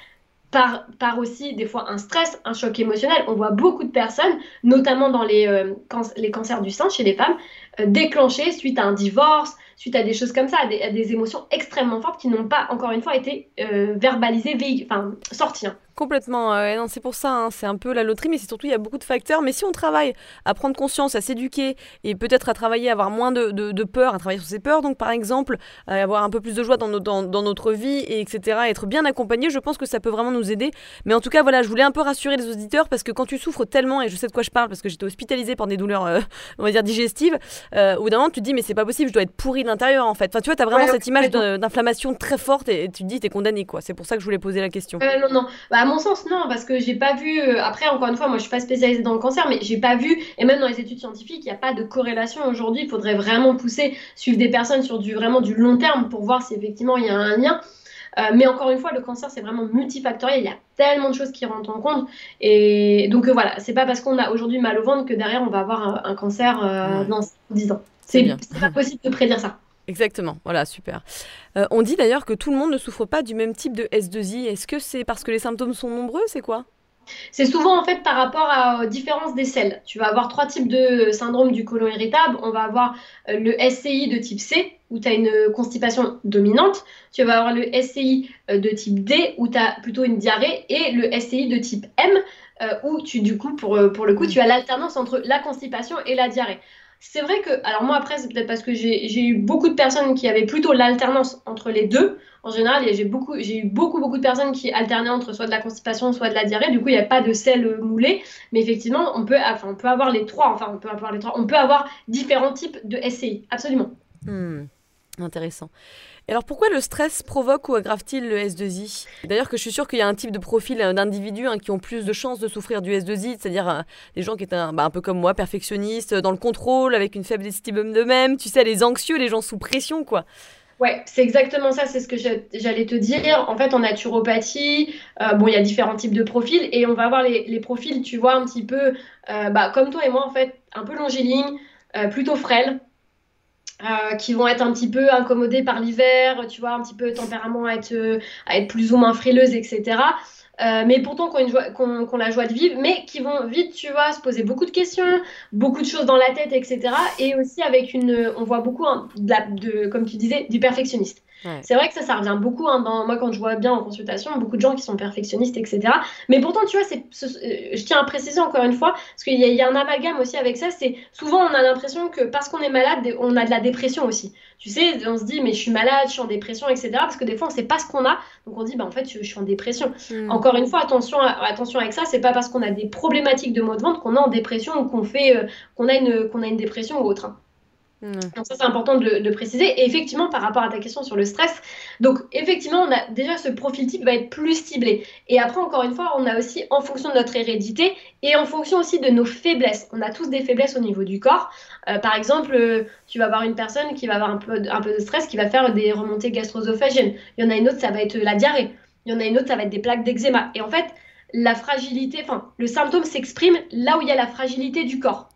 par, aussi des fois un stress, un choc émotionnel. On voit beaucoup de personnes, notamment dans les, euh, cancers du sein chez les femmes, euh, déclenchés suite à un divorce, suite à des choses comme ça, à des, émotions extrêmement fortes qui n'ont pas, encore une fois, été euh, verbalisées, enfin, sorties. Hein. Complètement, non, c'est pour ça, hein, c'est un peu la loterie, mais c'est surtout il y a beaucoup de facteurs. Mais si on travaille à prendre conscience, à s'éduquer et peut-être à travailler, à avoir moins de, de, peur, à travailler sur ses peurs, donc par exemple, à avoir un peu plus de joie dans, dans, dans, notre vie, et etc., être bien accompagné, je pense que ça peut vraiment nous aider. Mais en tout cas, voilà, je voulais un peu rassurer les auditeurs parce que quand tu souffres tellement, et je sais de quoi je parle parce que j'étais hospitalisée par des douleurs, euh, on va dire, digestives, euh, au bout d'un moment, tu te dis, mais c'est pas possible, je dois être pourri de l'intérieur en fait. Enfin, tu vois, tu as vraiment cette image d'inflammation très forte et tu te dis, t'es condamné quoi. C'est pour ça que je voulais poser la question. Euh, non, non, bah, à mon sens, non, parce que j'ai pas vu. Euh, après, encore une fois, moi je suis pas spécialisée dans le cancer, mais j'ai pas vu, et même dans les études scientifiques, il n'y a pas de corrélation aujourd'hui. Il faudrait vraiment pousser, suivre des personnes sur du vraiment du long terme pour voir si effectivement il y a un lien. Euh, mais encore une fois, le cancer, c'est vraiment multifactoriel. Il y a tellement de choses qui rentrent en compte. Et donc euh, voilà, c'est pas parce qu'on a aujourd'hui mal au ventre que derrière, on va avoir un, cancer dans 10 ans. C'est pas possible de prédire ça. Exactement, voilà, super. Euh, on dit d'ailleurs que tout le monde ne souffre pas du même type de S2I. Est-ce que c'est parce que les symptômes sont nombreux C'est quoi? C'est souvent en fait par rapport à, aux différences des selles. Tu vas avoir trois types de syndrome du côlon irritable. On va avoir euh, le SCI de type C, où tu as une constipation dominante. Tu vas avoir le SCI euh, de type D, où tu as plutôt une diarrhée. Et le SCI de type M, où tu, du coup, pour, pour le coup, tu as l'alternance entre la constipation et la diarrhée. C'est vrai que, alors moi après, c'est peut-être parce que j'ai eu beaucoup de personnes qui avaient plutôt l'alternance entre les deux. En général, j'ai beaucoup, eu beaucoup, beaucoup de personnes qui alternaient entre soit de la constipation, soit de la diarrhée. Du coup, il n'y a pas de sel moulé. Mais effectivement, on peut, enfin, on peut avoir les trois. Enfin, on peut avoir les trois. On peut avoir différents types de SCI. Absolument. Hmm. Intéressant. Alors pourquoi le stress provoque ou aggrave-t-il le S2I D'ailleurs que je suis sûre qu'il y a un type de profil euh, d'individus hein, qui ont plus de chances de souffrir du S2I, c'est-à-dire euh, les gens qui étaient un, bah, un, peu comme moi, perfectionnistes, dans le contrôle, avec une faible estime d'eux-mêmes, tu sais, les anxieux, les gens sous pression, quoi. Ouais, c'est exactement ça, c'est ce que j'allais te dire. En fait, en naturopathie, euh, bon, il y a différents types de profils et on va avoir les, profils, tu vois, un petit peu, bah, comme toi et moi, en fait, un peu longiligne, plutôt frêle, euh, qui vont être un petit peu incommodés par l'hiver, tu vois, un petit peu tempérament à être, être plus ou moins frileuse, etc. Euh, mais pourtant qui ont, la joie de vivre, mais qui vont vite, tu vois, se poser beaucoup de questions, beaucoup de choses dans la tête, etc. Et aussi avec une, on voit beaucoup, hein, de, comme tu disais, du perfectionniste. C'est vrai que ça, ça revient beaucoup. Hein, dans, moi, quand je vois bien en consultation, beaucoup de gens qui sont perfectionnistes, etc. Mais pourtant, tu vois, euh, je tiens à préciser encore une fois, parce qu'il y, y, a un amalgame aussi avec ça. C'est souvent, on a l'impression que parce qu'on est malade, on a de la dépression aussi. Tu sais, on se dit, mais je suis malade, je suis en dépression, etc. Parce que des fois, on ne sait pas ce qu'on a. Donc, on dit, bah, en fait, je, suis en dépression. Hmm. Encore une fois, attention, attention avec ça. C'est pas parce qu'on a des problématiques de maux de ventre qu'on est en dépression ou qu'on fait, euh, qu'on a, une, qu'on a une dépression ou autre. Hein. Donc ça c'est important de, de, préciser. Et effectivement, par rapport à ta question sur le stress, donc effectivement, on a déjà ce profil type va être plus ciblé. Et après, encore une fois, on a aussi en fonction de notre hérédité et en fonction aussi de nos faiblesses. On a tous des faiblesses au niveau du corps. Euh, par exemple, euh, tu vas avoir une personne qui va avoir un peu, un peu de stress, qui va faire des remontées gastro-œsophagiennes. Il y en a une autre, ça va être la diarrhée. Il y en a une autre, ça va être des plaques d'eczéma. Et en fait, la fragilité, enfin, le symptôme s'exprime là où il y a la fragilité du corps.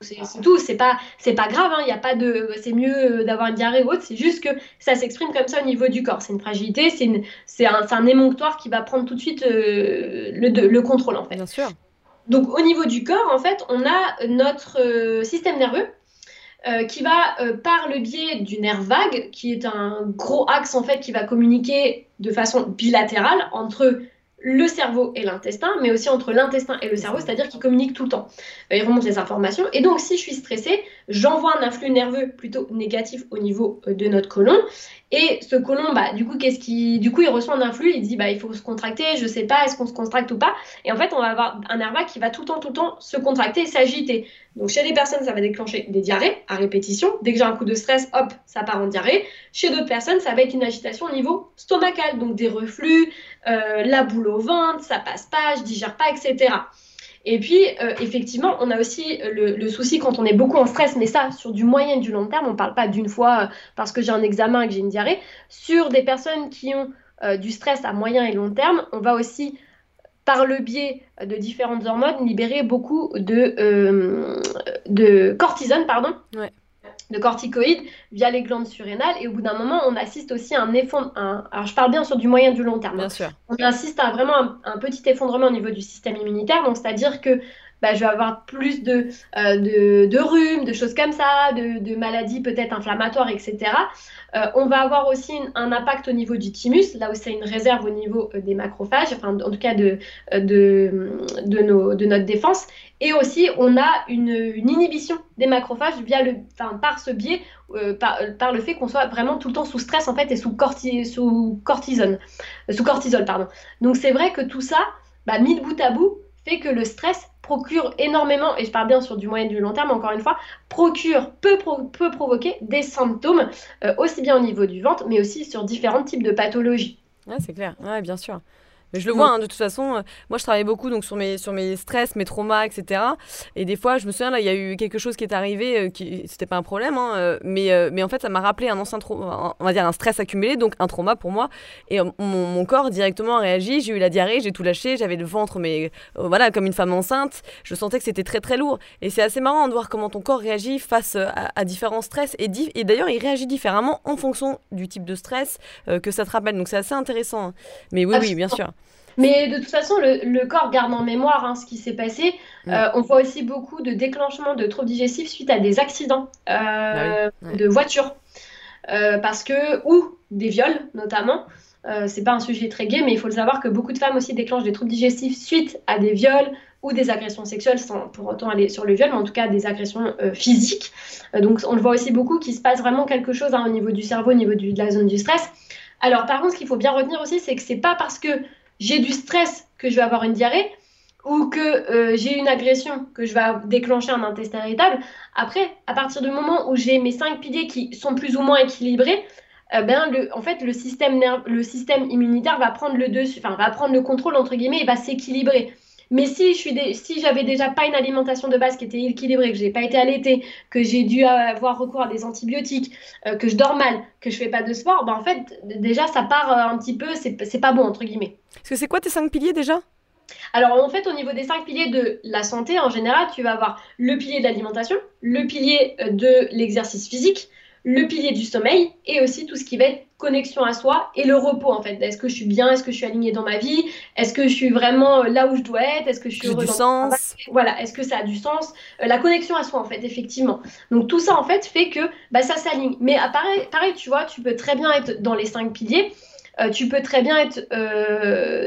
C'est tout, c'est pas, c'est pas grave, il hein, y a pas de, c'est mieux d'avoir une diarrhée ou autre, c'est juste que ça s'exprime comme ça au niveau du corps. C'est une fragilité, c'est, un, un, émonctoire qui va prendre tout de suite euh, le, le, contrôle en fait. Bien sûr. Donc au niveau du corps, en fait, on a notre euh, système nerveux euh, qui va par le biais du nerf vague, qui est un gros axe en fait qui va communiquer de façon bilatérale entre le cerveau et l'intestin, mais aussi entre l'intestin et le cerveau, c'est-à-dire qu'ils communiquent tout le temps. Euh, ils remontent les informations. Et donc, si je suis stressée, j'envoie un influx nerveux plutôt négatif au niveau euh, de notre côlon. Et ce côlon, bah, du coup, qu'est-ce qui, du coup, il reçoit un influx, il dit, bah, il faut se contracter, je sais pas, est-ce qu'on se contracte ou pas. Et en fait, on va avoir un nerf qui va tout le temps, tout le temps se contracter et s'agiter. Donc, chez les personnes, ça va déclencher des diarrhées à répétition. Dès que j'ai un coup de stress, hop, ça part en diarrhée. Chez d'autres personnes, ça va être une agitation au niveau stomacal, donc des reflux, euh, la boule au ventre, ça passe pas, je digère pas, etc. Et puis, euh, effectivement, on a aussi le, souci quand on est beaucoup en stress, mais ça, sur du moyen et du long terme, on ne parle pas d'une fois euh, parce que j'ai un examen et que j'ai une diarrhée. Sur des personnes qui ont euh, du stress à moyen et long terme, on va aussi, par le biais de différentes hormones, libérer beaucoup de, de cortisone, pardon. De corticoïdes via les glandes surrénales. Et au bout d'un moment, on assiste aussi à un effondrement. Alors, je parle bien sur du moyen et du long terme. Bien sûr. On assiste à vraiment un, petit effondrement au niveau du système immunitaire. Donc, c'est-à-dire que bah, je vais avoir plus de, euh, de, de, rhume, de choses comme ça, de, de maladies peut-être inflammatoires, etc. Euh, on va avoir aussi un impact au niveau du thymus, là où c'est une réserve au niveau euh, des macrophages, enfin en tout cas de, de, de, nos, de notre défense. Et aussi, on a une, inhibition des macrophages via le, par ce biais, par, par, le fait qu'on soit vraiment tout le temps sous stress en fait et sous, corti, sous cortisone, sous cortisol. Pardon. Donc c'est vrai que tout ça, bah, mis de bout à bout, fait que le stress procure énormément, et je parle bien sur du moyen et du long terme, encore une fois, procure, peut, peut provoquer des symptômes, euh, aussi bien au niveau du ventre, mais aussi sur différents types de pathologies. Ouais, c'est clair, ouais, bien sûr. Mais je le vois, hein, de toute façon. Euh, moi, je travaille beaucoup donc sur mes, sur mes stress, mes traumas, etc. Et des fois, je me souviens, là, il y a eu quelque chose qui est arrivé, euh, qui c'était pas un problème, hein, euh, mais, mais en fait, ça m'a rappelé un ancien trauma, on va dire un stress accumulé, donc un trauma pour moi. Et mon, mon, corps directement a réagi. J'ai eu la diarrhée, j'ai tout lâché, j'avais le ventre, mais voilà, comme une femme enceinte. Je sentais que c'était très très lourd. Et c'est assez marrant de voir comment ton corps réagit face à, différents stress. Et, et d'ailleurs, il réagit différemment en fonction du type de stress que ça te rappelle. Donc c'est assez intéressant. Hein. Mais oui, oui, bien sûr. Mais de toute façon, le, corps garde en mémoire hein, ce qui s'est passé. Euh, on voit aussi beaucoup de déclenchements de troubles digestifs suite à des accidents euh, bah de voiture. Euh, parce que, ou des viols notamment. c'est pas un sujet très gai, mais il faut le savoir que beaucoup de femmes aussi déclenchent des troubles digestifs suite à des viols ou des agressions sexuelles, sans pour autant aller sur le viol, mais en tout cas des agressions physiques. donc on le voit aussi beaucoup qu'il se passe vraiment quelque chose hein, au niveau du cerveau, au niveau de la zone du stress. Alors par contre, ce qu'il faut bien retenir aussi, c'est que c'est pas parce que j'ai du stress que je vais avoir une diarrhée ou que euh, j'ai une agression que je vais déclencher un intestin irritable. Après, à partir du moment où j'ai mes cinq piliers qui sont plus ou moins équilibrés, euh, ben le, en fait, le système, le système immunitaire va prendre le dessus, enfin, va prendre le contrôle entre guillemets et va s'équilibrer. Mais si je suis si j'avais déjà pas une alimentation de base qui était équilibrée, que j'ai pas été allaitée, que j'ai dû avoir recours à des antibiotiques, euh, que je dors mal, que je fais pas de sport, ben en fait déjà ça part euh, un petit peu, c'est pas bon entre guillemets. Parce que c'est quoi tes cinq piliers déjà? Alors en fait, au niveau des cinq piliers de la santé, en général, tu vas avoir le pilier de l'alimentation, le pilier euh, de l'exercice physique, le pilier du sommeil et aussi tout ce qui va être connexion à soi et le repos en fait. Est-ce que je suis bien? Est-ce que je suis alignée dans ma vie? Est-ce que je suis vraiment euh, là où je dois être? Est-ce que je suis du sens Voilà, est-ce que ça a du sens? Euh, La connexion à soi en fait, effectivement. Donc tout ça en fait fait que bah, ça s'aligne. Mais pareil, pareil, tu vois, tu peux très bien être dans les cinq piliers. Euh, tu peux très bien être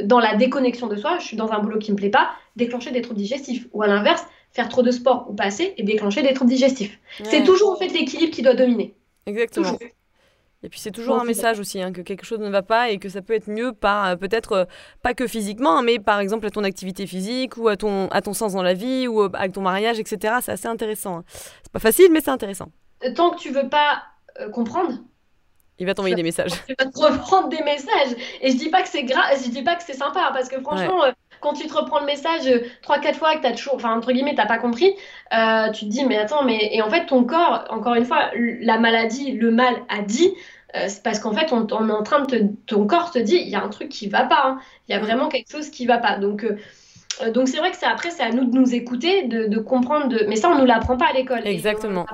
dans la déconnexion de soi. Je suis dans un boulot qui me plaît pas, déclencher des troubles digestifs. Ou à l'inverse, faire trop de sport ou pas assez et déclencher des troubles digestifs. C'est toujours en fait l'équilibre qui doit dominer. Exactement. Et puis c'est toujours un message aussi, hein, que quelque chose ne va pas et que ça peut être mieux par euh, peut-être euh, pas que physiquement, hein, mais par exemple à ton activité physique ou à ton, à ton sens dans la vie ou euh, avec ton mariage, etc. C'est assez intéressant. Hein. C'est pas facile, mais c'est intéressant. Tant que tu veux pas comprendre, il va t'envoyer des messages. Tu vas te reprendre des messages. Et je dis pas que c'est grave, je dis pas que c'est sympa, parce que franchement, quand tu te reprends le message euh, trois, quatre fois que tu as toujours, enfin, entre guillemets, t'as pas compris, euh, tu te dis, mais attends, mais. Et en fait, ton corps, encore une fois, la maladie, le mal a dit, euh, c'est parce qu'en fait, on, est en train de te, ton corps te dit, il y a un truc qui va pas, hein. il y a vraiment quelque chose qui va pas. Donc, donc c'est vrai que c'est après, c'est à nous de nous écouter, de, comprendre, de... mais ça, on nous l'apprend pas à l'école. Exactement.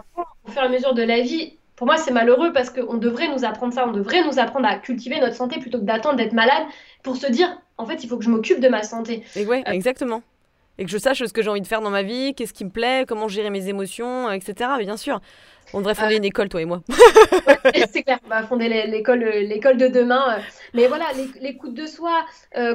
au fur et à mesure de la vie. Pour moi, c'est malheureux parce qu'on devrait nous apprendre ça, on devrait nous apprendre à cultiver notre santé plutôt que d'attendre d'être malade pour se dire, en fait, il faut que je m'occupe de ma santé. Et ouais, euh, exactement. Et que je sache ce que j'ai envie de faire dans ma vie, qu'est-ce qui me plaît, comment gérer mes émotions, etc. Bien sûr. On devrait fonder une école, toi et moi. c'est clair, on va fonder l'école, l'école de demain. Mais voilà, l'écoute de soi,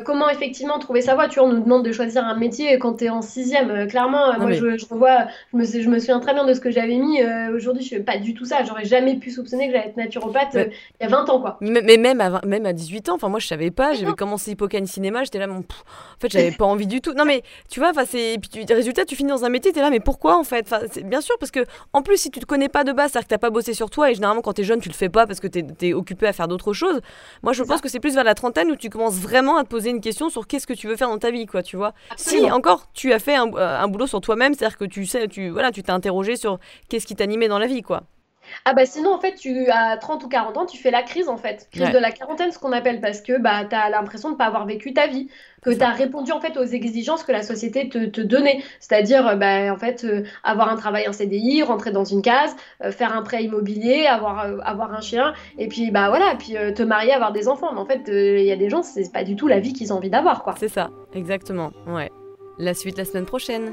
comment effectivement trouver sa voie? Tu vois, on nous demande de choisir un métier quand tu es en sixième. clairement, moi, je, je, revois, je me, je me souviens très bien de ce que j'avais mis. Aujourd'hui, je fais pas du tout ça. J'aurais jamais pu soupçonner que j'allais être naturopathe il y a 20 ans, quoi. Mais, mais même, à, même à 18 ans, enfin, moi, je savais pas. J'avais commencé Hippocane Cinéma, j'étais là, mon. En fait, j'avais pas envie du tout. Non, mais tu vois, c'est. Et puis, tu, résultat, tu finis dans un métier, t'es là, mais pourquoi en fait? Bien sûr, parce que en plus, si tu te connais pas de base, c'est-à-dire que t'as pas bossé sur toi, et généralement, quand t'es jeune, tu le fais pas parce que t'es es occupé à faire d'autres choses. Moi, je pense que c'est plus vers la trentaine où tu commences vraiment à te poser une question sur qu'est-ce que tu veux faire dans ta vie, quoi, tu vois. Si, encore, tu as fait un, euh, un boulot sur toi-même, c'est-à-dire que tu sais, tu voilà, tu t'es interrogé sur qu'est-ce qui t'animait dans la vie, quoi. Ah bah sinon, en fait, tu as 30 ou 40 ans, tu fais la crise, en fait. Crise de la quarantaine, ce qu'on appelle, parce que bah, tu as l'impression de ne pas avoir vécu ta vie, que tu as répondu, en fait, aux exigences que la société te, te donnait. C'est-à-dire, euh, bah, en fait, euh, avoir un travail en CDI, rentrer dans une case, euh, faire un prêt immobilier, avoir, avoir un chien, et puis, bah voilà, puis te marier, avoir des enfants. Mais en fait, il y a des gens, c'est pas du tout la vie qu'ils ont envie d'avoir, quoi. C'est ça, exactement, ouais. La suite la semaine prochaine.